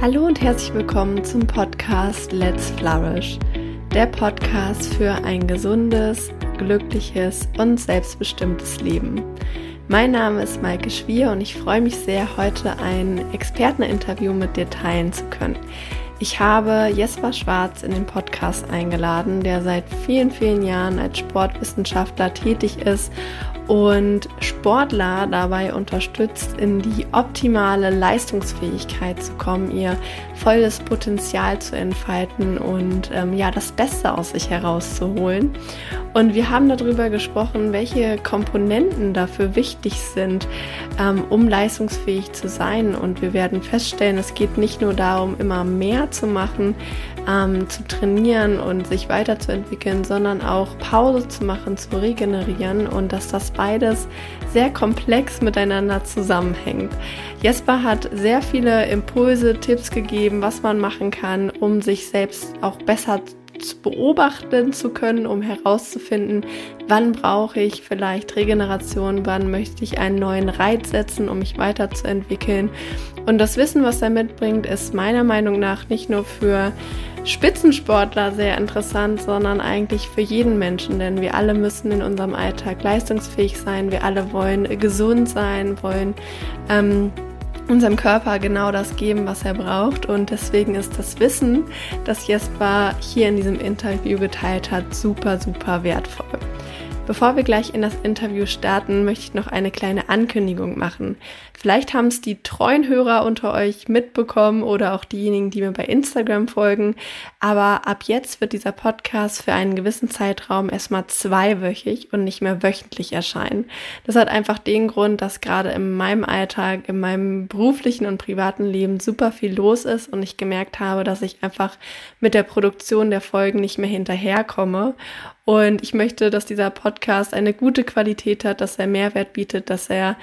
Hallo und herzlich willkommen zum Podcast Let's Flourish, der Podcast für ein gesundes, glückliches und selbstbestimmtes Leben. Mein Name ist Maike Schwier und ich freue mich sehr, heute ein Experteninterview mit dir teilen zu können. Ich habe Jesper Schwarz in den Podcast eingeladen, der seit vielen, vielen Jahren als Sportwissenschaftler tätig ist und Sportler dabei unterstützt, in die optimale Leistungsfähigkeit zu kommen, ihr volles Potenzial zu entfalten und ähm, ja, das Beste aus sich herauszuholen. Und wir haben darüber gesprochen, welche Komponenten dafür wichtig sind, ähm, um leistungsfähig zu sein. Und wir werden feststellen, es geht nicht nur darum, immer mehr zu machen, ähm, zu trainieren und sich weiterzuentwickeln, sondern auch Pause zu machen, zu regenerieren und dass das beides sehr komplex miteinander zusammenhängt. Jesper hat sehr viele Impulse, Tipps gegeben, was man machen kann, um sich selbst auch besser beobachten zu können, um herauszufinden, wann brauche ich vielleicht Regeneration, wann möchte ich einen neuen Reiz setzen, um mich weiterzuentwickeln. Und das Wissen, was er mitbringt, ist meiner Meinung nach nicht nur für Spitzensportler sehr interessant, sondern eigentlich für jeden Menschen, denn wir alle müssen in unserem Alltag leistungsfähig sein, wir alle wollen gesund sein, wollen ähm, unserem Körper genau das geben, was er braucht. Und deswegen ist das Wissen, das Jesper hier in diesem Interview geteilt hat, super, super wertvoll. Bevor wir gleich in das Interview starten, möchte ich noch eine kleine Ankündigung machen. Vielleicht haben es die treuen Hörer unter euch mitbekommen oder auch diejenigen, die mir bei Instagram folgen. Aber ab jetzt wird dieser Podcast für einen gewissen Zeitraum erstmal zweiwöchig und nicht mehr wöchentlich erscheinen. Das hat einfach den Grund, dass gerade in meinem Alltag, in meinem beruflichen und privaten Leben super viel los ist und ich gemerkt habe, dass ich einfach mit der Produktion der Folgen nicht mehr hinterherkomme. Und ich möchte, dass dieser Podcast eine gute Qualität hat, dass er Mehrwert bietet, dass er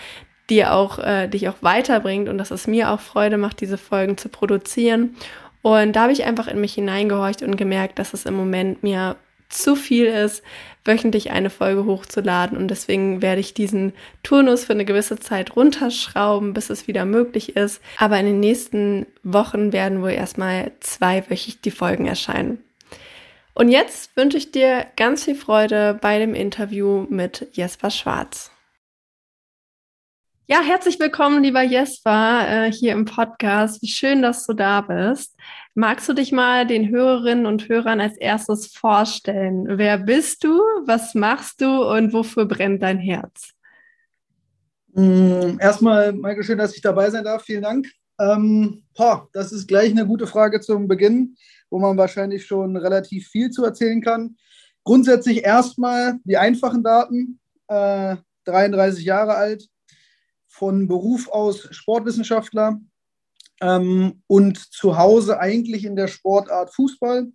dir auch, äh, dich auch weiterbringt und dass es mir auch Freude macht, diese Folgen zu produzieren. Und da habe ich einfach in mich hineingehorcht und gemerkt, dass es im Moment mir zu viel ist, wöchentlich eine Folge hochzuladen. Und deswegen werde ich diesen Turnus für eine gewisse Zeit runterschrauben, bis es wieder möglich ist. Aber in den nächsten Wochen werden wohl erstmal zweiwöchig die Folgen erscheinen. Und jetzt wünsche ich dir ganz viel Freude bei dem Interview mit Jesper Schwarz. Ja, herzlich willkommen, lieber Jesper, äh, hier im Podcast. Wie schön, dass du da bist. Magst du dich mal den Hörerinnen und Hörern als erstes vorstellen? Wer bist du? Was machst du und wofür brennt dein Herz? Mm, erstmal, Michael, schön, dass ich dabei sein darf. Vielen Dank. Ähm, boah, das ist gleich eine gute Frage zum Beginn, wo man wahrscheinlich schon relativ viel zu erzählen kann. Grundsätzlich erstmal die einfachen Daten. Äh, 33 Jahre alt, von Beruf aus Sportwissenschaftler ähm, und zu Hause eigentlich in der Sportart Fußball.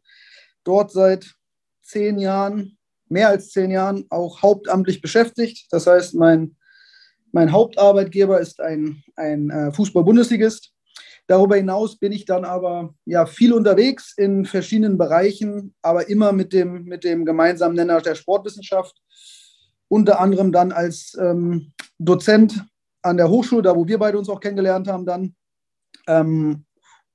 Dort seit zehn Jahren, mehr als zehn Jahren auch hauptamtlich beschäftigt. Das heißt, mein, mein Hauptarbeitgeber ist ein, ein äh, Fußball-Bundesligist. Darüber hinaus bin ich dann aber ja, viel unterwegs in verschiedenen Bereichen, aber immer mit dem, mit dem gemeinsamen Nenner der Sportwissenschaft. Unter anderem dann als ähm, Dozent an der Hochschule, da wo wir beide uns auch kennengelernt haben, dann. Ähm,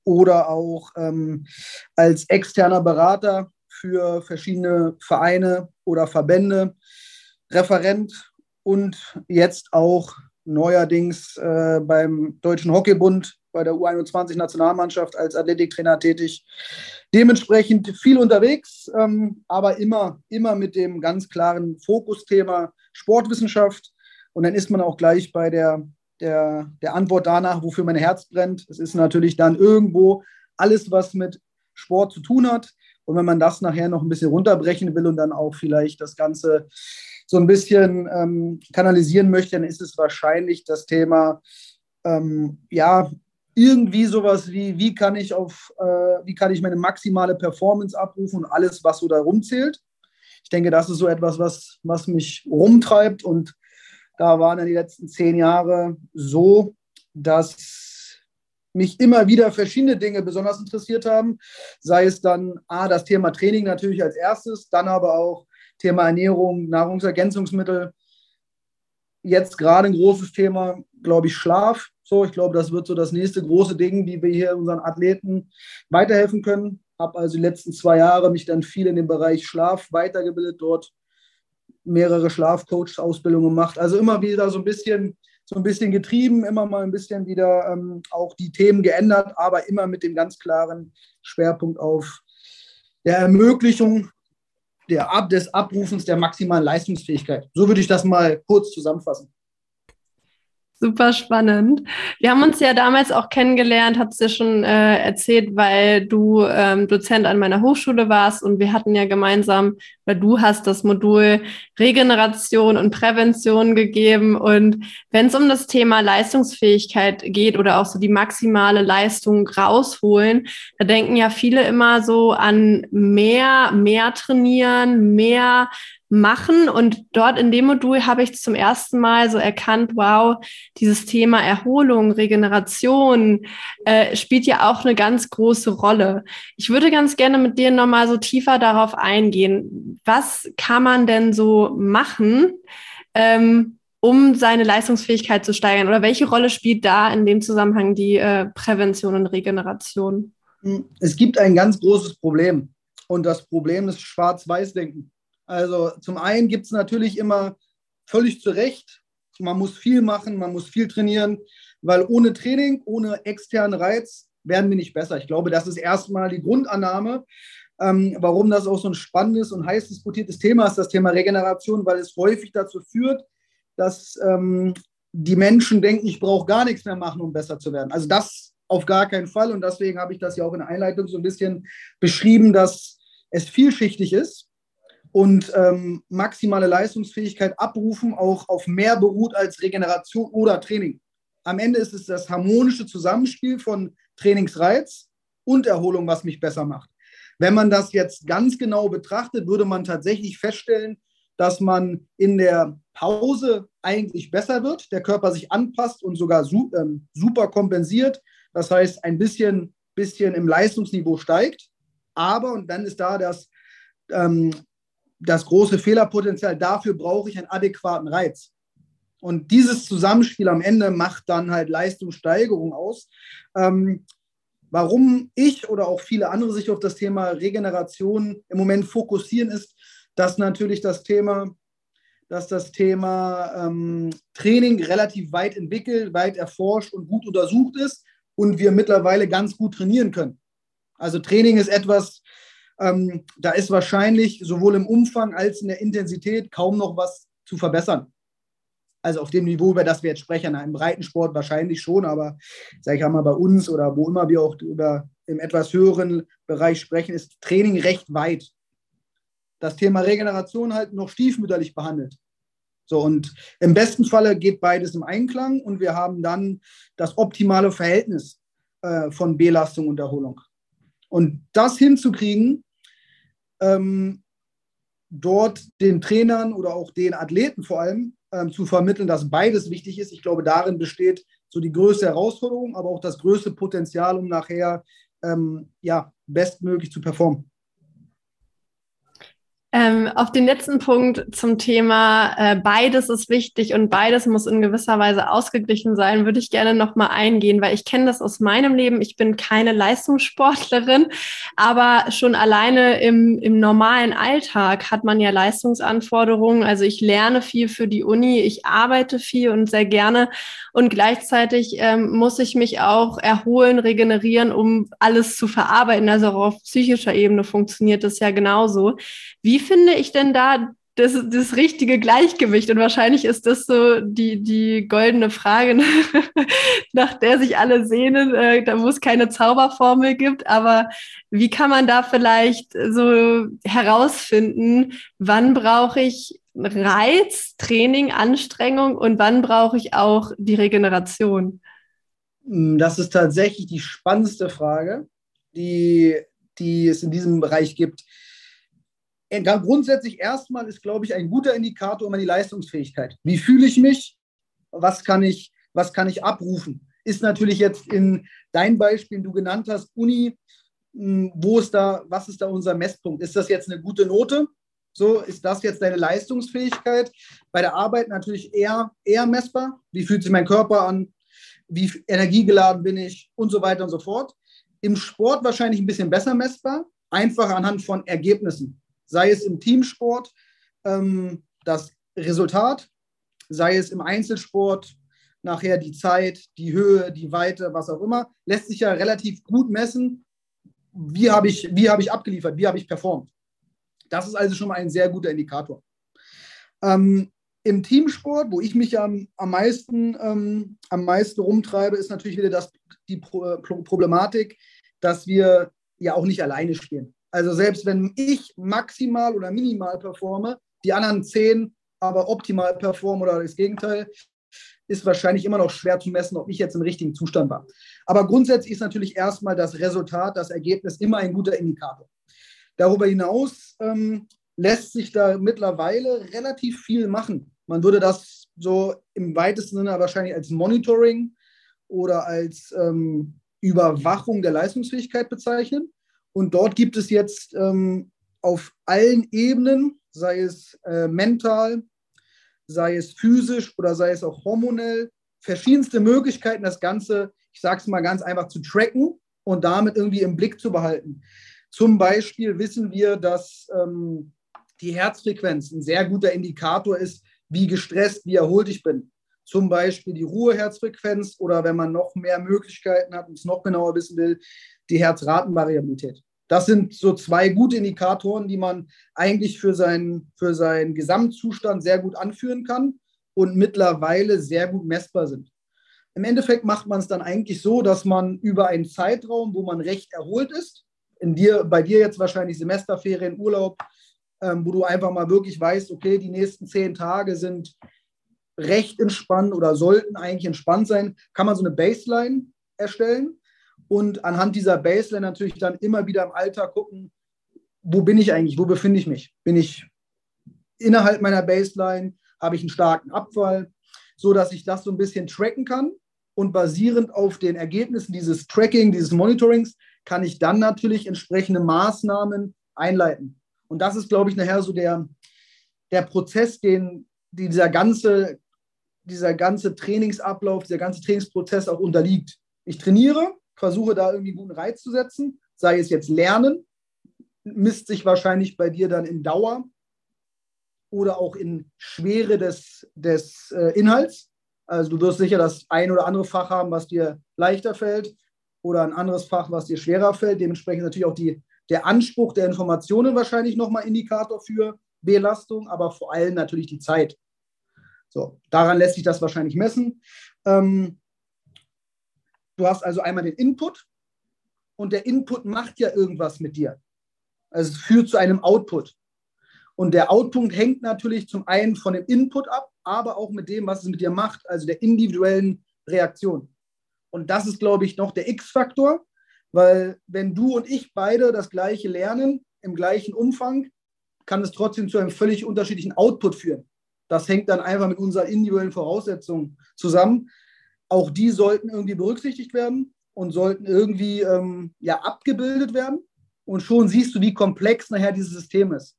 oder auch ähm, als externer Berater für verschiedene Vereine oder Verbände, Referent und jetzt auch neuerdings äh, beim Deutschen Hockeybund bei der U21-Nationalmannschaft als Athletiktrainer tätig. Dementsprechend viel unterwegs, ähm, aber immer, immer mit dem ganz klaren Fokusthema Sportwissenschaft, und dann ist man auch gleich bei der, der, der Antwort danach, wofür mein Herz brennt. Es ist natürlich dann irgendwo alles, was mit Sport zu tun hat. Und wenn man das nachher noch ein bisschen runterbrechen will und dann auch vielleicht das Ganze so ein bisschen ähm, kanalisieren möchte, dann ist es wahrscheinlich das Thema, ähm, ja, irgendwie sowas wie, wie kann ich auf, äh, wie kann ich meine maximale Performance abrufen und alles, was so da rumzählt. Ich denke, das ist so etwas, was, was mich rumtreibt und da waren dann die letzten zehn Jahre so, dass mich immer wieder verschiedene Dinge besonders interessiert haben. Sei es dann A, das Thema Training natürlich als erstes, dann aber auch Thema Ernährung, Nahrungsergänzungsmittel. Jetzt gerade ein großes Thema, glaube ich, Schlaf. So, ich glaube, das wird so das nächste große Ding, wie wir hier unseren Athleten weiterhelfen können. Habe also die letzten zwei Jahre mich dann viel in dem Bereich Schlaf weitergebildet, dort mehrere Schlafcoach-Ausbildungen gemacht. Also immer wieder so ein bisschen, so ein bisschen getrieben, immer mal ein bisschen wieder ähm, auch die Themen geändert, aber immer mit dem ganz klaren Schwerpunkt auf der Ermöglichung der Ab des Abrufens der maximalen Leistungsfähigkeit. So würde ich das mal kurz zusammenfassen. Super spannend. Wir haben uns ja damals auch kennengelernt, es ja schon äh, erzählt, weil du ähm, Dozent an meiner Hochschule warst und wir hatten ja gemeinsam, weil du hast das Modul Regeneration und Prävention gegeben. Und wenn es um das Thema Leistungsfähigkeit geht oder auch so die maximale Leistung rausholen, da denken ja viele immer so an mehr, mehr trainieren, mehr machen. Und dort in dem Modul habe ich zum ersten Mal so erkannt, wow, dieses Thema Erholung, Regeneration äh, spielt ja auch eine ganz große Rolle. Ich würde ganz gerne mit dir nochmal so tiefer darauf eingehen. Was kann man denn so machen? Ähm, um seine Leistungsfähigkeit zu steigern? Oder welche Rolle spielt da in dem Zusammenhang die äh, Prävention und Regeneration? Es gibt ein ganz großes Problem. Und das Problem ist Schwarz-Weiß-Denken. Also zum einen gibt es natürlich immer völlig zu Recht, man muss viel machen, man muss viel trainieren, weil ohne Training, ohne externen Reiz werden wir nicht besser. Ich glaube, das ist erstmal die Grundannahme, ähm, warum das auch so ein spannendes und heiß diskutiertes Thema ist, das Thema Regeneration, weil es häufig dazu führt, dass ähm, die Menschen denken, ich brauche gar nichts mehr machen, um besser zu werden. Also das auf gar keinen Fall. Und deswegen habe ich das ja auch in der Einleitung so ein bisschen beschrieben, dass es vielschichtig ist und ähm, maximale Leistungsfähigkeit abrufen auch auf mehr beruht als Regeneration oder Training. Am Ende ist es das harmonische Zusammenspiel von Trainingsreiz und Erholung, was mich besser macht. Wenn man das jetzt ganz genau betrachtet, würde man tatsächlich feststellen, dass man in der Pause eigentlich besser wird, der Körper sich anpasst und sogar su ähm, super kompensiert. Das heißt, ein bisschen, bisschen im Leistungsniveau steigt. Aber, und dann ist da das ähm, das große Fehlerpotenzial, dafür brauche ich einen adäquaten Reiz. Und dieses Zusammenspiel am Ende macht dann halt Leistungssteigerung aus. Ähm, warum ich oder auch viele andere sich auf das Thema Regeneration im Moment fokussieren, ist, dass natürlich das Thema, dass das Thema ähm, Training relativ weit entwickelt, weit erforscht und gut untersucht ist und wir mittlerweile ganz gut trainieren können. Also Training ist etwas, ähm, da ist wahrscheinlich sowohl im Umfang als in der Intensität kaum noch was zu verbessern. Also auf dem Niveau, über das wir jetzt sprechen, im Breitensport wahrscheinlich schon, aber sag ich mal bei uns oder wo immer wir auch über im etwas höheren Bereich sprechen, ist Training recht weit. Das Thema Regeneration halt noch stiefmütterlich behandelt. So, und im besten Falle geht beides im Einklang und wir haben dann das optimale Verhältnis äh, von Belastung und Erholung. Und das hinzukriegen, ähm, dort den Trainern oder auch den Athleten vor allem ähm, zu vermitteln, dass beides wichtig ist. Ich glaube, darin besteht so die größte Herausforderung, aber auch das größte Potenzial, um nachher ähm, ja, bestmöglich zu performen. Ähm, auf den letzten Punkt zum Thema äh, beides ist wichtig und beides muss in gewisser Weise ausgeglichen sein, würde ich gerne nochmal eingehen, weil ich kenne das aus meinem Leben. Ich bin keine Leistungssportlerin, aber schon alleine im, im normalen Alltag hat man ja Leistungsanforderungen. Also ich lerne viel für die Uni, ich arbeite viel und sehr gerne und gleichzeitig ähm, muss ich mich auch erholen, regenerieren, um alles zu verarbeiten. Also auch auf psychischer Ebene funktioniert das ja genauso. Wie wie finde ich denn da das, das richtige Gleichgewicht? Und wahrscheinlich ist das so die, die goldene Frage, nach der sich alle sehnen, äh, da wo es keine Zauberformel gibt. Aber wie kann man da vielleicht so herausfinden, wann brauche ich Reiz, Training, Anstrengung und wann brauche ich auch die Regeneration? Das ist tatsächlich die spannendste Frage, die, die es in diesem Bereich gibt. Äh, grundsätzlich erstmal ist, glaube ich, ein guter Indikator immer die Leistungsfähigkeit. Wie fühle ich mich? Was kann ich, was kann ich abrufen? Ist natürlich jetzt in dein Beispiel, du genannt hast, Uni, hm, wo ist da, was ist da unser Messpunkt? Ist das jetzt eine gute Note? So ist das jetzt deine Leistungsfähigkeit. Bei der Arbeit natürlich eher, eher messbar. Wie fühlt sich mein Körper an? Wie energiegeladen bin ich? Und so weiter und so fort. Im Sport wahrscheinlich ein bisschen besser messbar, einfach anhand von Ergebnissen. Sei es im Teamsport ähm, das Resultat, sei es im Einzelsport nachher die Zeit, die Höhe, die Weite, was auch immer, lässt sich ja relativ gut messen, wie habe ich, wie hab ich abgeliefert, wie habe ich performt. Das ist also schon mal ein sehr guter Indikator. Ähm, Im Teamsport, wo ich mich am, am, meisten, ähm, am meisten rumtreibe, ist natürlich wieder das, die Pro Problematik, dass wir ja auch nicht alleine spielen. Also selbst wenn ich maximal oder minimal performe, die anderen zehn aber optimal performen oder das Gegenteil, ist wahrscheinlich immer noch schwer zu messen, ob ich jetzt im richtigen Zustand war. Aber grundsätzlich ist natürlich erstmal das Resultat, das Ergebnis immer ein guter Indikator. Darüber hinaus ähm, lässt sich da mittlerweile relativ viel machen. Man würde das so im weitesten Sinne wahrscheinlich als Monitoring oder als ähm, Überwachung der Leistungsfähigkeit bezeichnen. Und dort gibt es jetzt ähm, auf allen Ebenen, sei es äh, mental, sei es physisch oder sei es auch hormonell, verschiedenste Möglichkeiten, das Ganze, ich sage es mal ganz einfach, zu tracken und damit irgendwie im Blick zu behalten. Zum Beispiel wissen wir, dass ähm, die Herzfrequenz ein sehr guter Indikator ist, wie gestresst, wie erholt ich bin. Zum Beispiel die Ruheherzfrequenz oder wenn man noch mehr Möglichkeiten hat und es noch genauer wissen will, die Herzratenvariabilität. Das sind so zwei gute Indikatoren, die man eigentlich für seinen, für seinen Gesamtzustand sehr gut anführen kann und mittlerweile sehr gut messbar sind. Im Endeffekt macht man es dann eigentlich so, dass man über einen Zeitraum, wo man recht erholt ist, in dir, bei dir jetzt wahrscheinlich Semesterferien, Urlaub, ähm, wo du einfach mal wirklich weißt, okay, die nächsten zehn Tage sind recht entspannt oder sollten eigentlich entspannt sein, kann man so eine Baseline erstellen und anhand dieser Baseline natürlich dann immer wieder im Alltag gucken, wo bin ich eigentlich, wo befinde ich mich? Bin ich innerhalb meiner Baseline? Habe ich einen starken Abfall? So dass ich das so ein bisschen tracken kann und basierend auf den Ergebnissen dieses Tracking, dieses Monitorings, kann ich dann natürlich entsprechende Maßnahmen einleiten. Und das ist, glaube ich, nachher so der, der Prozess, den dieser ganze, dieser ganze Trainingsablauf, dieser ganze Trainingsprozess auch unterliegt. Ich trainiere, versuche da irgendwie einen guten Reiz zu setzen, sei es jetzt Lernen, misst sich wahrscheinlich bei dir dann in Dauer oder auch in Schwere des, des äh, Inhalts. Also du wirst sicher das ein oder andere Fach haben, was dir leichter fällt oder ein anderes Fach, was dir schwerer fällt. Dementsprechend natürlich auch die, der Anspruch der Informationen wahrscheinlich nochmal Indikator für Belastung, aber vor allem natürlich die Zeit. So, daran lässt sich das wahrscheinlich messen. Ähm, Du hast also einmal den Input und der Input macht ja irgendwas mit dir. Also es führt zu einem Output. Und der Output hängt natürlich zum einen von dem Input ab, aber auch mit dem, was es mit dir macht, also der individuellen Reaktion. Und das ist, glaube ich, noch der X-Faktor, weil wenn du und ich beide das gleiche lernen, im gleichen Umfang, kann es trotzdem zu einem völlig unterschiedlichen Output führen. Das hängt dann einfach mit unseren individuellen Voraussetzungen zusammen auch die sollten irgendwie berücksichtigt werden und sollten irgendwie ähm, ja, abgebildet werden. Und schon siehst du, wie komplex nachher dieses System ist.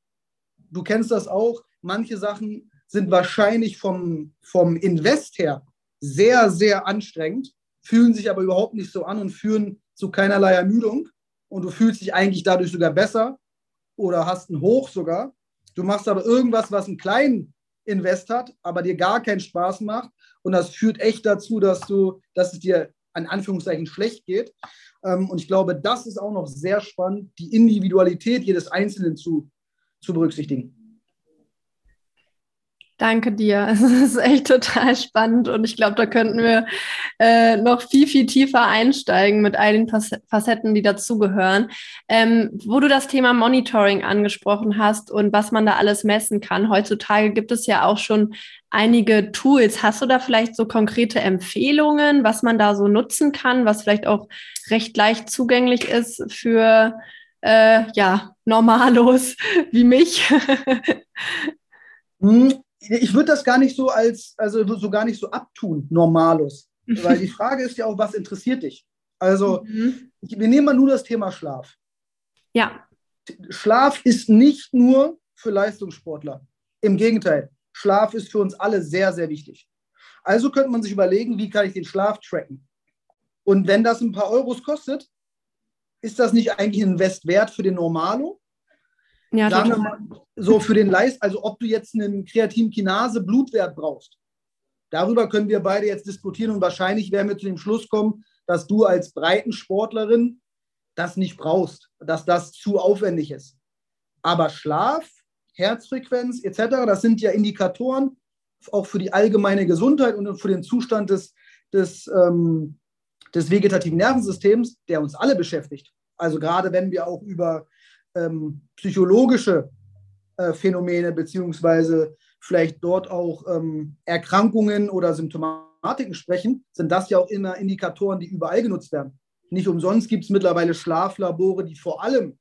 Du kennst das auch. Manche Sachen sind wahrscheinlich vom, vom Invest her sehr, sehr anstrengend, fühlen sich aber überhaupt nicht so an und führen zu keinerlei Ermüdung. Und du fühlst dich eigentlich dadurch sogar besser oder hast einen Hoch sogar. Du machst aber irgendwas, was einen kleinen Invest hat, aber dir gar keinen Spaß macht und das führt echt dazu, dass du, dass es dir an Anführungszeichen schlecht geht. Ähm, und ich glaube, das ist auch noch sehr spannend, die Individualität jedes Einzelnen zu, zu berücksichtigen. Danke dir. Es ist echt total spannend und ich glaube, da könnten wir äh, noch viel, viel tiefer einsteigen mit all den Facetten, die dazugehören. Ähm, wo du das Thema Monitoring angesprochen hast und was man da alles messen kann. Heutzutage gibt es ja auch schon einige Tools. Hast du da vielleicht so konkrete Empfehlungen, was man da so nutzen kann, was vielleicht auch recht leicht zugänglich ist für äh, ja, Normalos wie mich? Ich würde das gar nicht so als, also so gar nicht so abtun, Normalus. Weil die Frage ist ja auch, was interessiert dich? Also, mhm. wir nehmen mal nur das Thema Schlaf. Ja. Schlaf ist nicht nur für Leistungssportler. Im Gegenteil, Schlaf ist für uns alle sehr, sehr wichtig. Also könnte man sich überlegen, wie kann ich den Schlaf tracken? Und wenn das ein paar Euros kostet, ist das nicht eigentlich ein Invest wert für den Normalo? Ja, Sagen wir mal, so für den Leist, also ob du jetzt einen Kreatinkinase Blutwert brauchst. Darüber können wir beide jetzt diskutieren und wahrscheinlich werden wir zu dem Schluss kommen, dass du als Breitensportlerin das nicht brauchst, dass das zu aufwendig ist. Aber Schlaf, Herzfrequenz etc., das sind ja Indikatoren auch für die allgemeine Gesundheit und für den Zustand des, des, ähm, des vegetativen Nervensystems, der uns alle beschäftigt. Also gerade wenn wir auch über ähm, psychologische äh, Phänomene beziehungsweise vielleicht dort auch ähm, Erkrankungen oder Symptomatiken sprechen, sind das ja auch immer Indikatoren, die überall genutzt werden. Nicht umsonst gibt es mittlerweile Schlaflabore, die vor allem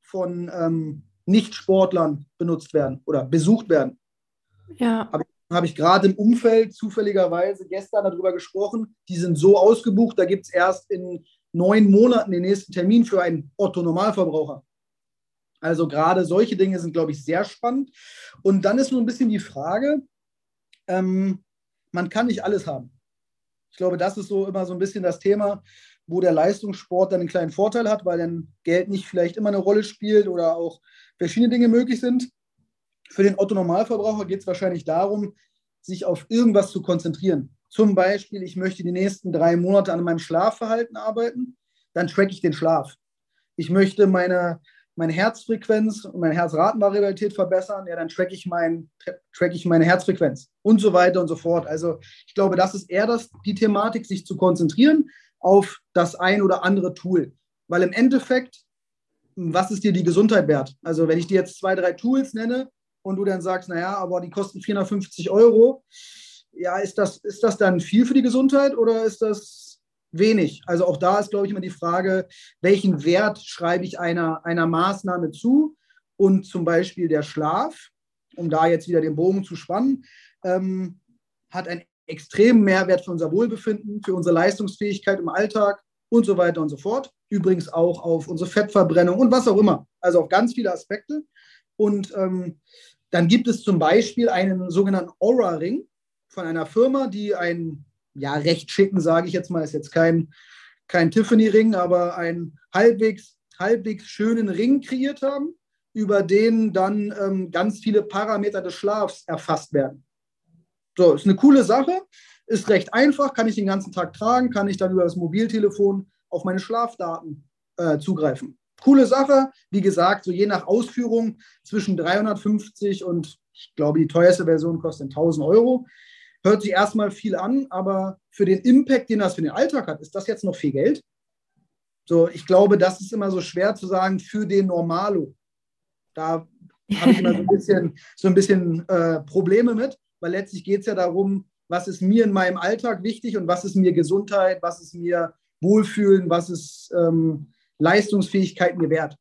von ähm, Nicht-Sportlern benutzt werden oder besucht werden. Ja. Habe habe ich gerade im Umfeld zufälligerweise gestern darüber gesprochen. Die sind so ausgebucht, da gibt es erst in neun Monaten den nächsten Termin für einen Otto-Normalverbraucher. Also gerade solche Dinge sind, glaube ich, sehr spannend. Und dann ist nur ein bisschen die Frage, ähm, man kann nicht alles haben. Ich glaube, das ist so immer so ein bisschen das Thema, wo der Leistungssport dann einen kleinen Vorteil hat, weil dann Geld nicht vielleicht immer eine Rolle spielt oder auch verschiedene Dinge möglich sind. Für den Otto-Normalverbraucher geht es wahrscheinlich darum, sich auf irgendwas zu konzentrieren. Zum Beispiel, ich möchte die nächsten drei Monate an meinem Schlafverhalten arbeiten, dann track ich den Schlaf. Ich möchte meine, meine Herzfrequenz und meine Herzratenvariabilität verbessern, ja, dann track ich, mein, track ich meine Herzfrequenz und so weiter und so fort. Also ich glaube, das ist eher das, die Thematik, sich zu konzentrieren auf das ein oder andere Tool. Weil im Endeffekt, was ist dir die Gesundheit wert? Also wenn ich dir jetzt zwei, drei Tools nenne, und du dann sagst, naja, aber die kosten 450 Euro, ja, ist das, ist das dann viel für die Gesundheit oder ist das wenig? Also auch da ist, glaube ich, immer die Frage, welchen Wert schreibe ich einer, einer Maßnahme zu? Und zum Beispiel der Schlaf, um da jetzt wieder den Bogen zu spannen, ähm, hat einen extremen Mehrwert für unser Wohlbefinden, für unsere Leistungsfähigkeit im Alltag und so weiter und so fort. Übrigens auch auf unsere Fettverbrennung und was auch immer. Also auf ganz viele Aspekte. Und ähm, dann gibt es zum Beispiel einen sogenannten Aura-Ring von einer Firma, die einen, ja, recht schicken, sage ich jetzt mal, ist jetzt kein, kein Tiffany-Ring, aber einen halbwegs, halbwegs schönen Ring kreiert haben, über den dann ähm, ganz viele Parameter des Schlafs erfasst werden. So, ist eine coole Sache, ist recht einfach, kann ich den ganzen Tag tragen, kann ich dann über das Mobiltelefon auf meine Schlafdaten äh, zugreifen coole Sache. Wie gesagt, so je nach Ausführung zwischen 350 und ich glaube, die teuerste Version kostet 1000 Euro. Hört sich erstmal viel an, aber für den Impact, den das für den Alltag hat, ist das jetzt noch viel Geld? So, ich glaube, das ist immer so schwer zu sagen für den Normalo. Da habe ich immer so ein bisschen, so ein bisschen äh, Probleme mit, weil letztlich geht es ja darum, was ist mir in meinem Alltag wichtig und was ist mir Gesundheit, was ist mir Wohlfühlen, was ist ähm, Leistungsfähigkeit mir wert.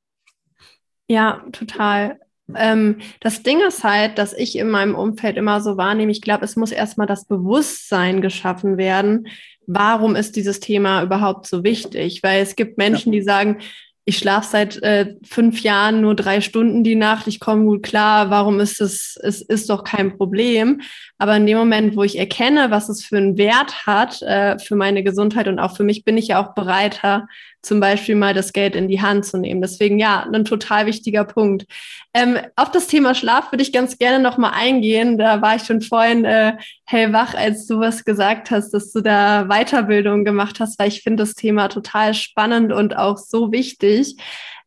Ja, total. Ähm, das Ding ist halt, dass ich in meinem Umfeld immer so wahrnehme, ich glaube, es muss erstmal das Bewusstsein geschaffen werden, warum ist dieses Thema überhaupt so wichtig? Weil es gibt Menschen, ja. die sagen, ich schlafe seit äh, fünf Jahren nur drei Stunden die Nacht, ich komme gut klar, warum ist es, es ist doch kein Problem. Aber in dem Moment, wo ich erkenne, was es für einen Wert hat äh, für meine Gesundheit und auch für mich, bin ich ja auch bereiter, zum Beispiel mal das Geld in die Hand zu nehmen. Deswegen ja, ein total wichtiger Punkt. Ähm, auf das Thema Schlaf würde ich ganz gerne nochmal eingehen. Da war ich schon vorhin äh, hellwach, als du was gesagt hast, dass du da Weiterbildung gemacht hast, weil ich finde das Thema total spannend und auch so wichtig.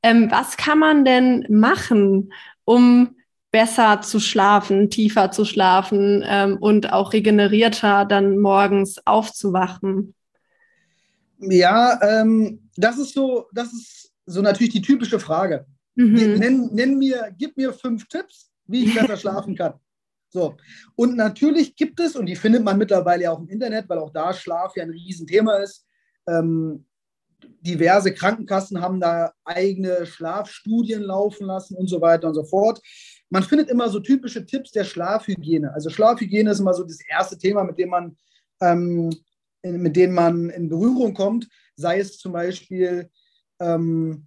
Ähm, was kann man denn machen, um besser zu schlafen, tiefer zu schlafen ähm, und auch regenerierter dann morgens aufzuwachen? Ja, ähm, das ist so, das ist so natürlich die typische Frage. Mhm. Nenn, nenn, mir, gib mir fünf Tipps, wie ich besser schlafen kann. So. Und natürlich gibt es, und die findet man mittlerweile auch im Internet, weil auch da Schlaf ja ein Riesenthema ist. Ähm, diverse Krankenkassen haben da eigene Schlafstudien laufen lassen und so weiter und so fort. Man findet immer so typische Tipps der Schlafhygiene. Also Schlafhygiene ist immer so das erste Thema, mit dem man ähm, mit denen man in Berührung kommt, sei es zum Beispiel ähm,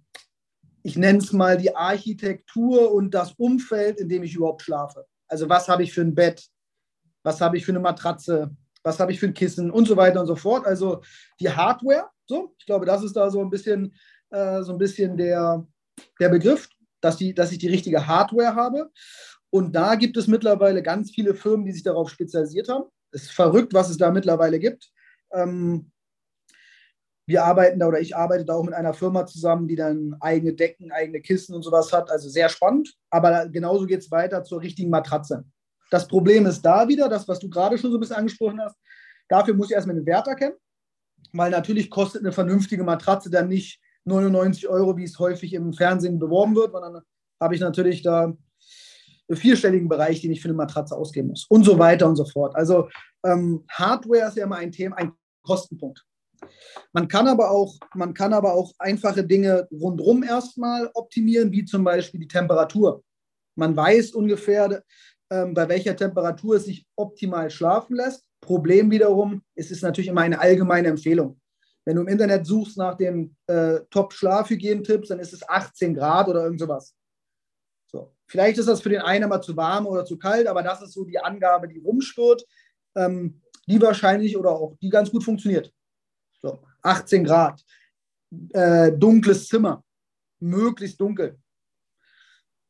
ich nenne es mal die Architektur und das Umfeld, in dem ich überhaupt schlafe. Also was habe ich für ein Bett, was habe ich für eine Matratze, was habe ich für ein Kissen und so weiter und so fort. Also die Hardware, so, ich glaube, das ist da so ein bisschen, äh, so ein bisschen der, der Begriff, dass, die, dass ich die richtige Hardware habe. Und da gibt es mittlerweile ganz viele Firmen, die sich darauf spezialisiert haben. Es ist verrückt, was es da mittlerweile gibt. Ähm, wir arbeiten da oder ich arbeite da auch mit einer Firma zusammen, die dann eigene Decken, eigene Kissen und sowas hat. Also sehr spannend. Aber genauso geht es weiter zur richtigen Matratze. Das Problem ist da wieder, das, was du gerade schon so ein bisschen angesprochen hast. Dafür muss ich erstmal den Wert erkennen, weil natürlich kostet eine vernünftige Matratze dann nicht 99 Euro, wie es häufig im Fernsehen beworben wird, sondern habe ich natürlich da einen vierstelligen Bereich, den ich für eine Matratze ausgeben muss und so weiter und so fort. Also ähm, Hardware ist ja immer ein Thema, ein Kostenpunkt. Man kann aber auch, man kann aber auch einfache Dinge rundherum erstmal optimieren, wie zum Beispiel die Temperatur. Man weiß ungefähr, ähm, bei welcher Temperatur es sich optimal schlafen lässt. Problem wiederum, es ist natürlich immer eine allgemeine Empfehlung. Wenn du im Internet suchst nach den äh, Top-Schlafhygienetipps, dann ist es 18 Grad oder irgend sowas. So. Vielleicht ist das für den einen mal zu warm oder zu kalt, aber das ist so die Angabe, die rumschwirrt, ähm, die wahrscheinlich oder auch die ganz gut funktioniert. So, 18 Grad, äh, dunkles Zimmer, möglichst dunkel,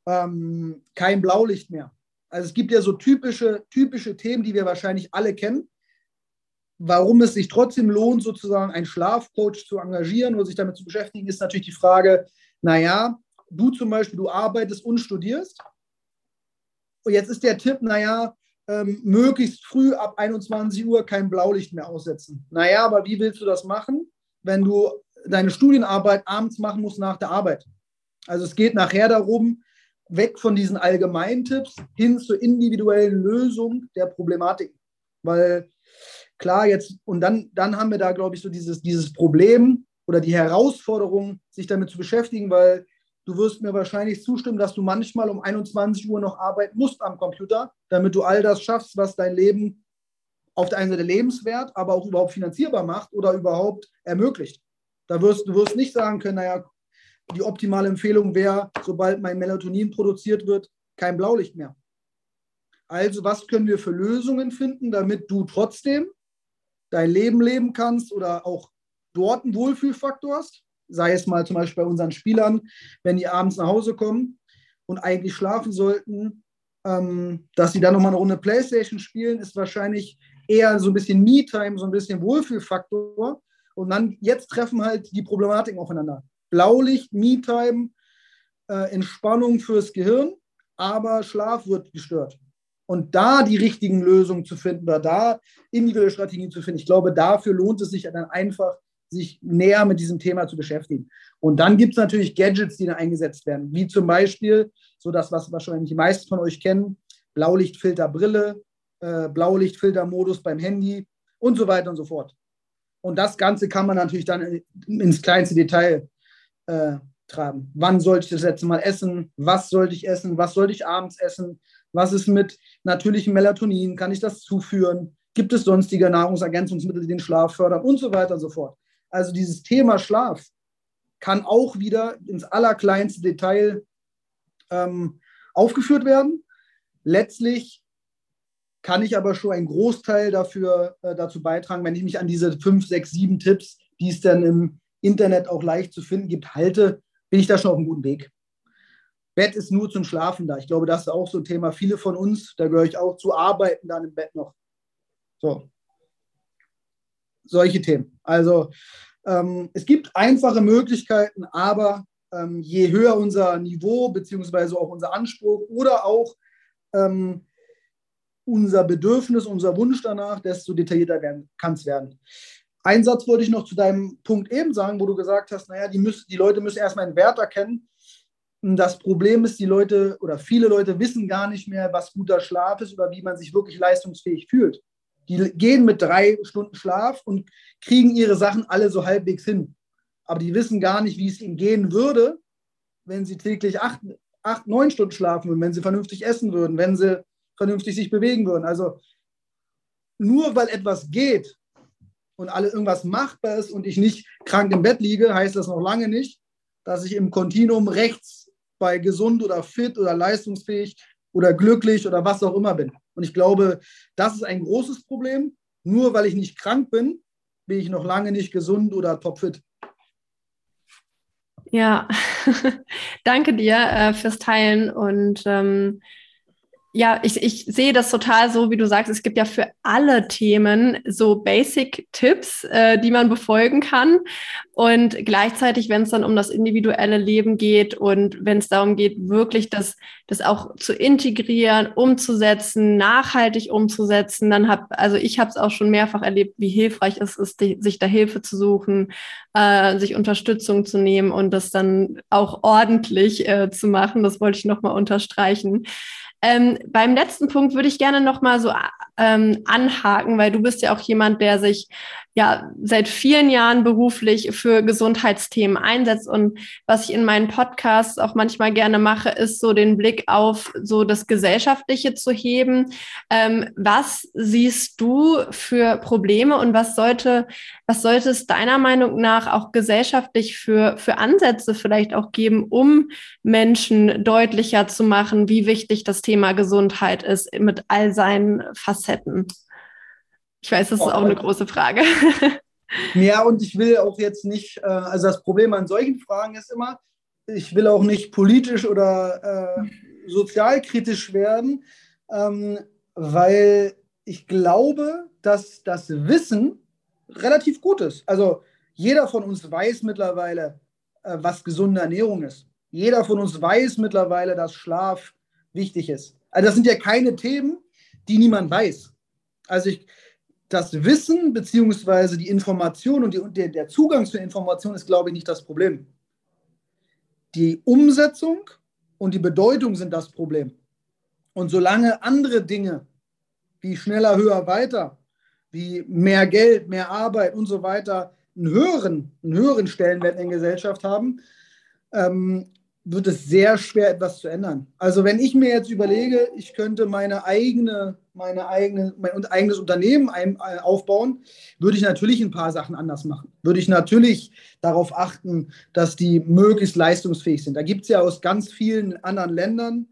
ähm, kein Blaulicht mehr. Also es gibt ja so typische, typische Themen, die wir wahrscheinlich alle kennen. Warum es sich trotzdem lohnt, sozusagen einen Schlafcoach zu engagieren oder sich damit zu beschäftigen, ist natürlich die Frage, naja, du zum Beispiel, du arbeitest und studierst. Und jetzt ist der Tipp, naja, ähm, möglichst früh ab 21 Uhr kein Blaulicht mehr aussetzen. Naja, aber wie willst du das machen, wenn du deine Studienarbeit abends machen musst nach der Arbeit? Also es geht nachher darum, weg von diesen allgemeinen Tipps hin zur individuellen Lösung der Problematik. Weil klar, jetzt, und dann, dann haben wir da, glaube ich, so dieses, dieses Problem oder die Herausforderung, sich damit zu beschäftigen, weil Du wirst mir wahrscheinlich zustimmen, dass du manchmal um 21 Uhr noch arbeiten musst am Computer, damit du all das schaffst, was dein Leben auf der einen Seite lebenswert, aber auch überhaupt finanzierbar macht oder überhaupt ermöglicht. Da wirst du wirst nicht sagen können, naja, die optimale Empfehlung wäre, sobald mein Melatonin produziert wird, kein Blaulicht mehr. Also, was können wir für Lösungen finden, damit du trotzdem dein Leben leben kannst oder auch dort einen Wohlfühlfaktor hast? sei es mal zum Beispiel bei unseren Spielern, wenn die abends nach Hause kommen und eigentlich schlafen sollten, ähm, dass sie dann nochmal eine Runde Playstation spielen, ist wahrscheinlich eher so ein bisschen Me-Time, so ein bisschen Wohlfühlfaktor. Und dann jetzt treffen halt die Problematiken aufeinander. Blaulicht, Me-Time, äh, Entspannung fürs Gehirn, aber Schlaf wird gestört. Und da die richtigen Lösungen zu finden oder da individuelle Strategien zu finden, ich glaube, dafür lohnt es sich dann einfach, sich näher mit diesem Thema zu beschäftigen. Und dann gibt es natürlich Gadgets, die da eingesetzt werden, wie zum Beispiel, so das, was wahrscheinlich die meisten von euch kennen, Blaulichtfilterbrille, äh, Blaulichtfiltermodus beim Handy und so weiter und so fort. Und das Ganze kann man natürlich dann ins kleinste Detail äh, tragen. Wann sollte ich das letzte Mal essen? Was sollte ich essen? Was sollte ich abends essen? Was ist mit natürlichem Melatonin? Kann ich das zuführen? Gibt es sonstige Nahrungsergänzungsmittel, die den Schlaf fördern und so weiter und so fort? Also dieses Thema Schlaf kann auch wieder ins allerkleinste Detail ähm, aufgeführt werden. Letztlich kann ich aber schon einen Großteil dafür, äh, dazu beitragen, wenn ich mich an diese fünf, sechs, sieben Tipps, die es dann im Internet auch leicht zu finden gibt, halte, bin ich da schon auf einem guten Weg. Bett ist nur zum Schlafen da. Ich glaube, das ist auch so ein Thema. Viele von uns, da gehöre ich auch zu, arbeiten dann im Bett noch. So, solche Themen. Also ähm, es gibt einfache Möglichkeiten, aber ähm, je höher unser Niveau beziehungsweise auch unser Anspruch oder auch ähm, unser Bedürfnis, unser Wunsch danach, desto detaillierter kann es werden. Ein Satz wollte ich noch zu deinem Punkt eben sagen, wo du gesagt hast, naja, die, müssen, die Leute müssen erstmal einen Wert erkennen. Das Problem ist, die Leute oder viele Leute wissen gar nicht mehr, was guter Schlaf ist oder wie man sich wirklich leistungsfähig fühlt. Die gehen mit drei Stunden Schlaf und kriegen ihre Sachen alle so halbwegs hin. Aber die wissen gar nicht, wie es ihnen gehen würde, wenn sie täglich acht, acht neun Stunden schlafen würden, wenn sie vernünftig essen würden, wenn sie vernünftig sich bewegen würden. Also nur weil etwas geht und alle irgendwas machbar ist und ich nicht krank im Bett liege, heißt das noch lange nicht, dass ich im Kontinuum rechts bei gesund oder fit oder leistungsfähig oder glücklich oder was auch immer bin. Und ich glaube, das ist ein großes Problem. Nur weil ich nicht krank bin, bin ich noch lange nicht gesund oder topfit. Ja, danke dir äh, fürs Teilen und ähm, ja, ich, ich sehe das total so, wie du sagst. Es gibt ja für alle Themen so Basic-Tipps, äh, die man befolgen kann. Und gleichzeitig, wenn es dann um das individuelle Leben geht und wenn es darum geht, wirklich das, das auch zu integrieren, umzusetzen, nachhaltig umzusetzen, dann habe, also ich habe es auch schon mehrfach erlebt, wie hilfreich es ist, die, sich da Hilfe zu suchen, äh, sich Unterstützung zu nehmen und das dann auch ordentlich äh, zu machen. Das wollte ich nochmal unterstreichen. Ähm, beim letzten Punkt würde ich gerne noch mal so ähm, anhaken, weil du bist ja auch jemand, der sich ja seit vielen Jahren beruflich für Gesundheitsthemen einsetzt. Und was ich in meinen Podcasts auch manchmal gerne mache, ist so den Blick auf so das Gesellschaftliche zu heben. Ähm, was siehst du für Probleme und was sollte, was sollte es deiner Meinung nach auch gesellschaftlich für, für Ansätze vielleicht auch geben, um Menschen deutlicher zu machen, wie wichtig das Thema Gesundheit ist mit all seinen Facetten? Ich weiß, das ist auch eine große Frage. Ja, und ich will auch jetzt nicht, äh, also das Problem an solchen Fragen ist immer, ich will auch nicht politisch oder äh, sozialkritisch werden, ähm, weil ich glaube, dass das Wissen relativ gut ist. Also jeder von uns weiß mittlerweile, äh, was gesunde Ernährung ist. Jeder von uns weiß mittlerweile, dass Schlaf wichtig ist. Also das sind ja keine Themen, die niemand weiß. Also ich, das Wissen bzw. die Information und die, der, der Zugang zu Information ist, glaube ich, nicht das Problem. Die Umsetzung und die Bedeutung sind das Problem. Und solange andere Dinge wie schneller, höher, weiter, wie mehr Geld, mehr Arbeit und so weiter einen höheren, einen höheren Stellenwert in der Gesellschaft haben, ähm, wird es sehr schwer, etwas zu ändern. Also wenn ich mir jetzt überlege, ich könnte meine eigene, meine eigene, mein eigenes Unternehmen äh, aufbauen, würde ich natürlich ein paar Sachen anders machen. Würde ich natürlich darauf achten, dass die möglichst leistungsfähig sind. Da gibt es ja aus ganz vielen anderen Ländern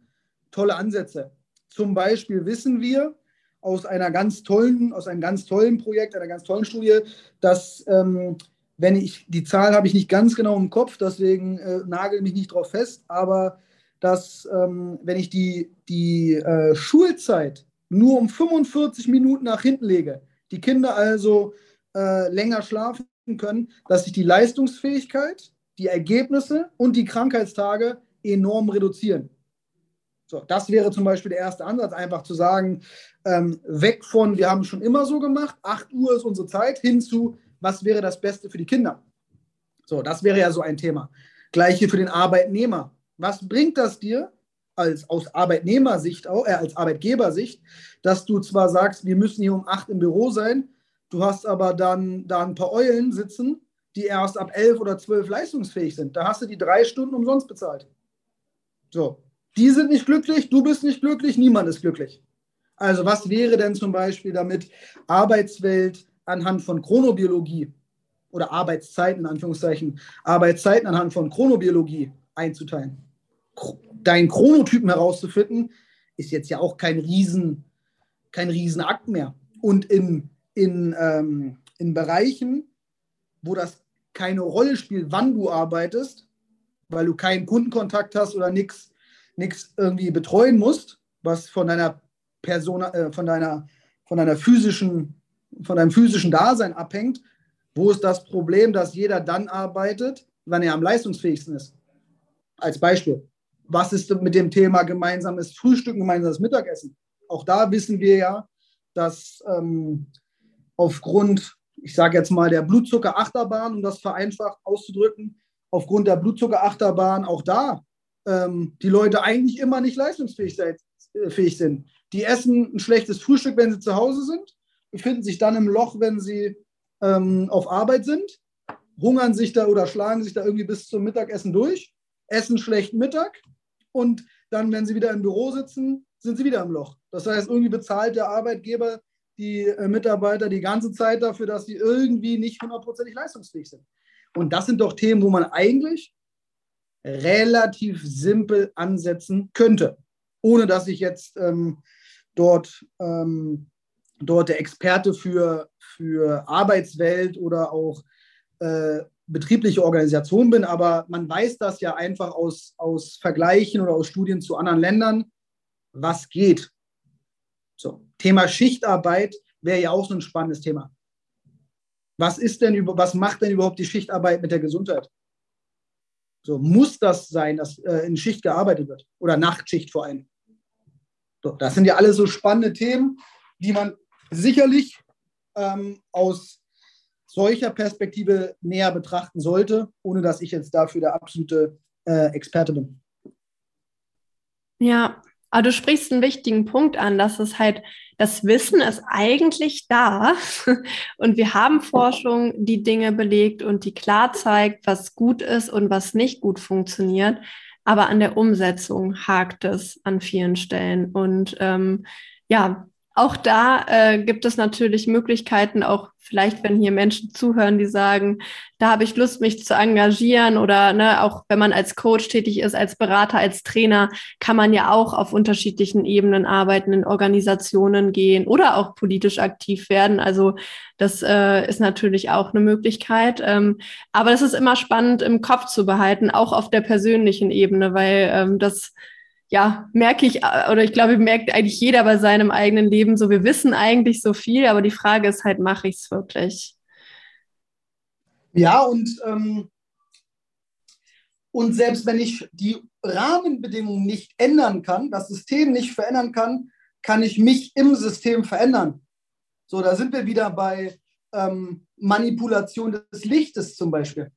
tolle Ansätze. Zum Beispiel wissen wir aus einer ganz tollen, aus einem ganz tollen Projekt, einer ganz tollen Studie, dass ähm, wenn ich, die Zahl habe ich nicht ganz genau im Kopf, deswegen äh, nagel mich nicht drauf fest, aber dass, ähm, wenn ich die, die äh, Schulzeit nur um 45 Minuten nach hinten lege, die Kinder also äh, länger schlafen können, dass sich die Leistungsfähigkeit, die Ergebnisse und die Krankheitstage enorm reduzieren. So, das wäre zum Beispiel der erste Ansatz, einfach zu sagen, ähm, weg von, wir haben schon immer so gemacht, 8 Uhr ist unsere Zeit, hin zu, was wäre das Beste für die Kinder? So, das wäre ja so ein Thema. Gleiche für den Arbeitnehmer. Was bringt das dir als, aus Arbeitnehmersicht, äh, als Arbeitgebersicht, dass du zwar sagst, wir müssen hier um acht im Büro sein, du hast aber dann da ein paar Eulen sitzen, die erst ab elf oder zwölf leistungsfähig sind. Da hast du die drei Stunden umsonst bezahlt. So, die sind nicht glücklich, du bist nicht glücklich, niemand ist glücklich. Also was wäre denn zum Beispiel damit Arbeitswelt, anhand von Chronobiologie oder Arbeitszeiten, Anführungszeichen, Arbeitszeiten anhand von Chronobiologie einzuteilen. Deinen Chronotypen herauszufinden, ist jetzt ja auch kein Riesen, kein Riesenakt mehr. Und in, in, ähm, in Bereichen, wo das keine Rolle spielt, wann du arbeitest, weil du keinen Kundenkontakt hast oder nichts irgendwie betreuen musst, was von deiner Person, äh, von deiner, von deiner physischen von deinem physischen Dasein abhängt, wo ist das Problem, dass jeder dann arbeitet, wann er am leistungsfähigsten ist? Als Beispiel. Was ist mit dem Thema gemeinsames Frühstücken, gemeinsames Mittagessen? Auch da wissen wir ja, dass ähm, aufgrund, ich sage jetzt mal, der Blutzuckerachterbahn, um das vereinfacht auszudrücken, aufgrund der Blutzuckerachterbahn auch da ähm, die Leute eigentlich immer nicht leistungsfähig äh, sind. Die essen ein schlechtes Frühstück, wenn sie zu Hause sind befinden sich dann im Loch, wenn sie ähm, auf Arbeit sind, hungern sich da oder schlagen sich da irgendwie bis zum Mittagessen durch, essen schlecht Mittag und dann, wenn sie wieder im Büro sitzen, sind sie wieder im Loch. Das heißt, irgendwie bezahlt der Arbeitgeber die äh, Mitarbeiter die ganze Zeit dafür, dass sie irgendwie nicht hundertprozentig leistungsfähig sind. Und das sind doch Themen, wo man eigentlich relativ simpel ansetzen könnte, ohne dass ich jetzt ähm, dort, ähm, dort der Experte für, für Arbeitswelt oder auch äh, betriebliche Organisation bin, aber man weiß das ja einfach aus, aus Vergleichen oder aus Studien zu anderen Ländern, was geht. So, Thema Schichtarbeit wäre ja auch so ein spannendes Thema. Was ist denn was macht denn überhaupt die Schichtarbeit mit der Gesundheit? So, muss das sein, dass äh, in Schicht gearbeitet wird? Oder Nachtschicht vor allem? So, das sind ja alles so spannende Themen, die man sicherlich ähm, aus solcher Perspektive näher betrachten sollte, ohne dass ich jetzt dafür der absolute äh, Experte bin. Ja, aber du sprichst einen wichtigen Punkt an, dass es halt, das Wissen ist eigentlich da und wir haben Forschung, die Dinge belegt und die klar zeigt, was gut ist und was nicht gut funktioniert. Aber an der Umsetzung hakt es an vielen Stellen. Und ähm, ja, auch da äh, gibt es natürlich Möglichkeiten, auch vielleicht, wenn hier Menschen zuhören, die sagen, da habe ich Lust, mich zu engagieren oder ne, auch wenn man als Coach tätig ist, als Berater, als Trainer, kann man ja auch auf unterschiedlichen Ebenen arbeiten, in Organisationen gehen oder auch politisch aktiv werden. Also das äh, ist natürlich auch eine Möglichkeit. Ähm, aber es ist immer spannend im Kopf zu behalten, auch auf der persönlichen Ebene, weil ähm, das ja, merke ich, äh, oder ich glaube, merkt eigentlich jeder bei seinem eigenen Leben so, wir wissen eigentlich so viel, aber die Frage ist halt, mache ich es wirklich? Ja, und, ähm, und selbst wenn ich die Rahmenbedingungen nicht ändern kann, das System nicht verändern kann, kann ich mich im System verändern. So, da sind wir wieder bei ähm, Manipulation des Lichtes zum Beispiel.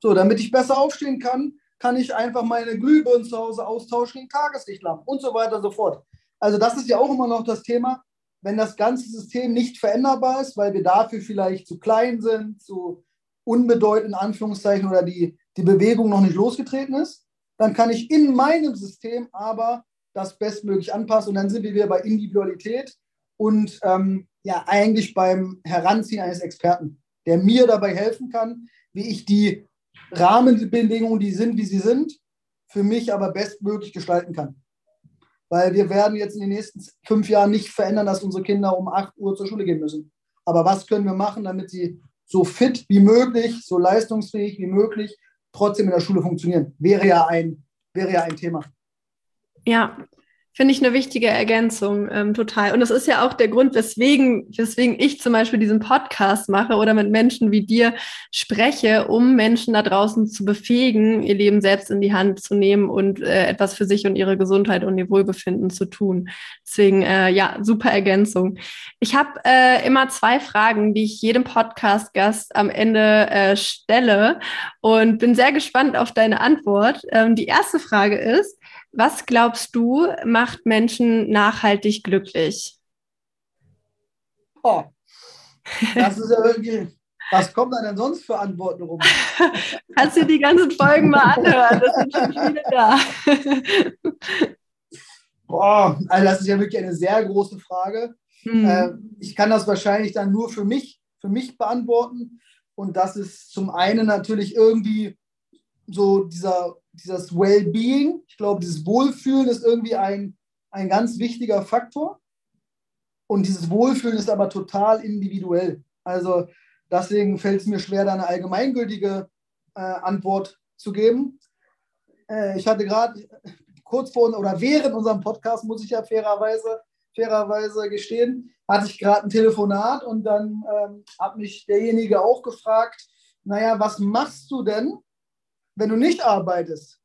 So, damit ich besser aufstehen kann, kann ich einfach meine Glühbirnen zu Hause austauschen gegen Tageslichtlampen und so weiter und so fort. Also das ist ja auch immer noch das Thema, wenn das ganze System nicht veränderbar ist, weil wir dafür vielleicht zu klein sind, zu unbedeutend in Anführungszeichen oder die, die Bewegung noch nicht losgetreten ist, dann kann ich in meinem System aber das bestmöglich anpassen und dann sind wir wieder bei Individualität und ähm, ja eigentlich beim Heranziehen eines Experten, der mir dabei helfen kann, wie ich die Rahmenbedingungen, die sind, wie sie sind, für mich aber bestmöglich gestalten kann. Weil wir werden jetzt in den nächsten fünf Jahren nicht verändern, dass unsere Kinder um 8 Uhr zur Schule gehen müssen. Aber was können wir machen, damit sie so fit wie möglich, so leistungsfähig wie möglich trotzdem in der Schule funktionieren? Wäre ja ein, wäre ja ein Thema. Ja, Finde ich eine wichtige Ergänzung, ähm, total. Und das ist ja auch der Grund, weswegen, weswegen ich zum Beispiel diesen Podcast mache oder mit Menschen wie dir spreche, um Menschen da draußen zu befähigen, ihr Leben selbst in die Hand zu nehmen und äh, etwas für sich und ihre Gesundheit und ihr Wohlbefinden zu tun. Deswegen, äh, ja, super Ergänzung. Ich habe äh, immer zwei Fragen, die ich jedem Podcast-Gast am Ende äh, stelle und bin sehr gespannt auf deine Antwort. Ähm, die erste Frage ist, was glaubst du, macht Menschen nachhaltig glücklich? Oh, das ist ja irgendwie. Was kommt da denn sonst für Antworten rum? Kannst du die ganzen Folgen mal anhören? Das sind schon viele da. Boah, also das ist ja wirklich eine sehr große Frage. Hm. Äh, ich kann das wahrscheinlich dann nur für mich, für mich beantworten. Und das ist zum einen natürlich irgendwie so dieser dieses Well-Being, ich glaube, dieses Wohlfühlen ist irgendwie ein, ein ganz wichtiger Faktor. Und dieses Wohlfühlen ist aber total individuell. Also deswegen fällt es mir schwer, da eine allgemeingültige äh, Antwort zu geben. Äh, ich hatte gerade kurz vor oder während unserem Podcast, muss ich ja fairerweise, fairerweise gestehen, hatte ich gerade ein Telefonat und dann ähm, hat mich derjenige auch gefragt, naja, was machst du denn, wenn du nicht arbeitest,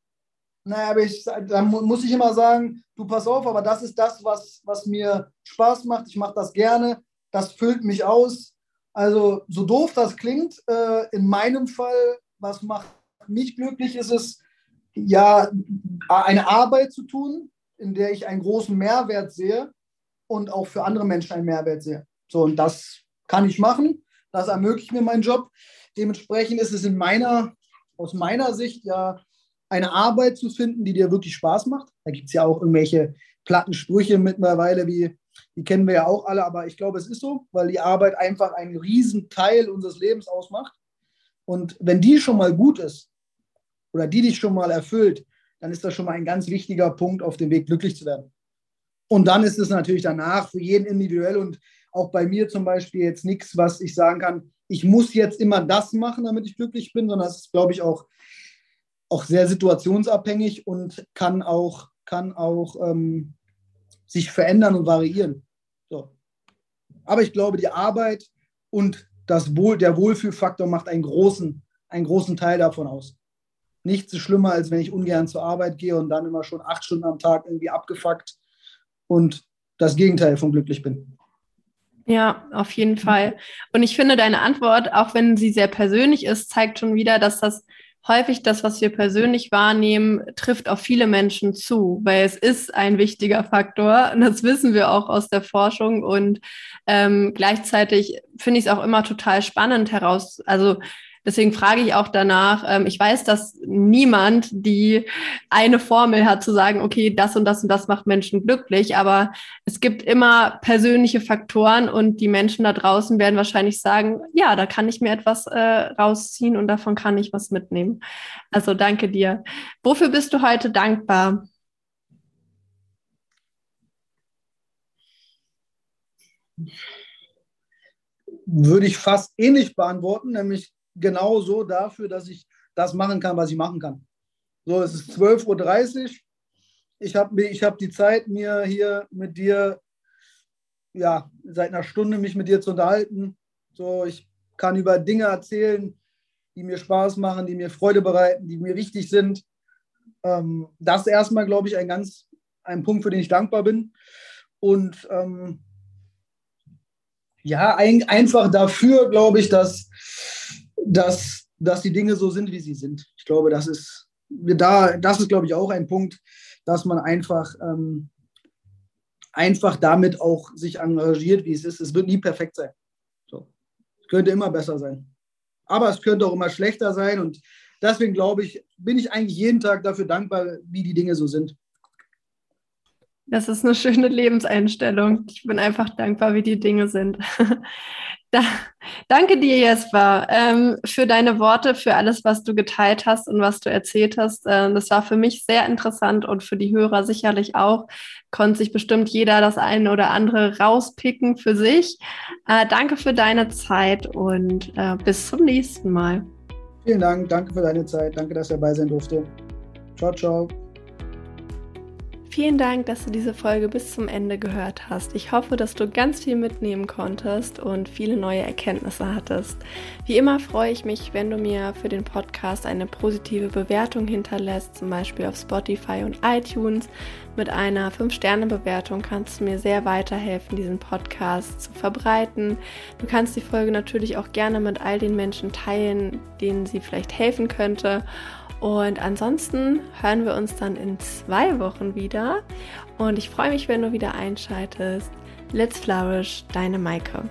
naja, aber ich, dann muss ich immer sagen, du pass auf, aber das ist das, was, was mir Spaß macht. Ich mache das gerne. Das füllt mich aus. Also so doof das klingt, äh, in meinem Fall, was macht mich glücklich, ist es, ja, eine Arbeit zu tun, in der ich einen großen Mehrwert sehe und auch für andere Menschen einen Mehrwert sehe. So, und das kann ich machen. Das ermöglicht mir meinen Job. Dementsprechend ist es in meiner aus meiner Sicht ja eine Arbeit zu finden, die dir wirklich Spaß macht. Da gibt es ja auch irgendwelche platten Sprüche mittlerweile, wie die kennen wir ja auch alle, aber ich glaube, es ist so, weil die Arbeit einfach einen riesen Teil unseres Lebens ausmacht. Und wenn die schon mal gut ist, oder die dich schon mal erfüllt, dann ist das schon mal ein ganz wichtiger Punkt auf dem Weg, glücklich zu werden. Und dann ist es natürlich danach für jeden individuell und auch bei mir zum Beispiel jetzt nichts, was ich sagen kann, ich muss jetzt immer das machen, damit ich glücklich bin, sondern es ist, glaube ich, auch, auch sehr situationsabhängig und kann auch, kann auch ähm, sich verändern und variieren. So. Aber ich glaube, die Arbeit und das Wohl, der Wohlfühlfaktor macht einen großen, einen großen Teil davon aus. Nichts ist schlimmer, als wenn ich ungern zur Arbeit gehe und dann immer schon acht Stunden am Tag irgendwie abgefuckt und das Gegenteil von glücklich bin. Ja, auf jeden Fall. Und ich finde, deine Antwort, auch wenn sie sehr persönlich ist, zeigt schon wieder, dass das häufig das, was wir persönlich wahrnehmen, trifft auf viele Menschen zu, weil es ist ein wichtiger Faktor. Und das wissen wir auch aus der Forschung. Und ähm, gleichzeitig finde ich es auch immer total spannend heraus, also Deswegen frage ich auch danach. Ähm, ich weiß, dass niemand die eine Formel hat zu sagen, okay, das und das und das macht Menschen glücklich, aber es gibt immer persönliche Faktoren und die Menschen da draußen werden wahrscheinlich sagen, ja, da kann ich mir etwas äh, rausziehen und davon kann ich was mitnehmen. Also danke dir. Wofür bist du heute dankbar? Würde ich fast ähnlich beantworten, nämlich genauso dafür, dass ich das machen kann, was ich machen kann. So, es ist 12.30 Uhr. Ich habe hab die Zeit, mir hier mit dir, ja, seit einer Stunde mich mit dir zu unterhalten. So, ich kann über Dinge erzählen, die mir Spaß machen, die mir Freude bereiten, die mir wichtig sind. Ähm, das ist erstmal, glaube ich, ein ganz ein Punkt, für den ich dankbar bin. Und ähm, ja, ein, einfach dafür, glaube ich, dass dass, dass die Dinge so sind, wie sie sind. Ich glaube, das ist, da, das ist, glaube ich, auch ein Punkt, dass man einfach, ähm, einfach damit auch sich engagiert, wie es ist. Es wird nie perfekt sein. So. Es könnte immer besser sein. Aber es könnte auch immer schlechter sein. Und deswegen glaube ich, bin ich eigentlich jeden Tag dafür dankbar, wie die Dinge so sind. Das ist eine schöne Lebenseinstellung. Ich bin einfach dankbar, wie die Dinge sind. Da, danke dir, Jesper, ähm, für deine Worte, für alles, was du geteilt hast und was du erzählt hast. Äh, das war für mich sehr interessant und für die Hörer sicherlich auch. Konnte sich bestimmt jeder das eine oder andere rauspicken für sich. Äh, danke für deine Zeit und äh, bis zum nächsten Mal. Vielen Dank, danke für deine Zeit, danke, dass ihr dabei sein durfte. Ciao, ciao. Vielen Dank, dass du diese Folge bis zum Ende gehört hast. Ich hoffe, dass du ganz viel mitnehmen konntest und viele neue Erkenntnisse hattest. Wie immer freue ich mich, wenn du mir für den Podcast eine positive Bewertung hinterlässt, zum Beispiel auf Spotify und iTunes. Mit einer 5-Sterne-Bewertung kannst du mir sehr weiterhelfen, diesen Podcast zu verbreiten. Du kannst die Folge natürlich auch gerne mit all den Menschen teilen, denen sie vielleicht helfen könnte. Und ansonsten hören wir uns dann in zwei Wochen wieder. Und ich freue mich, wenn du wieder einschaltest. Let's Flourish, deine Maike.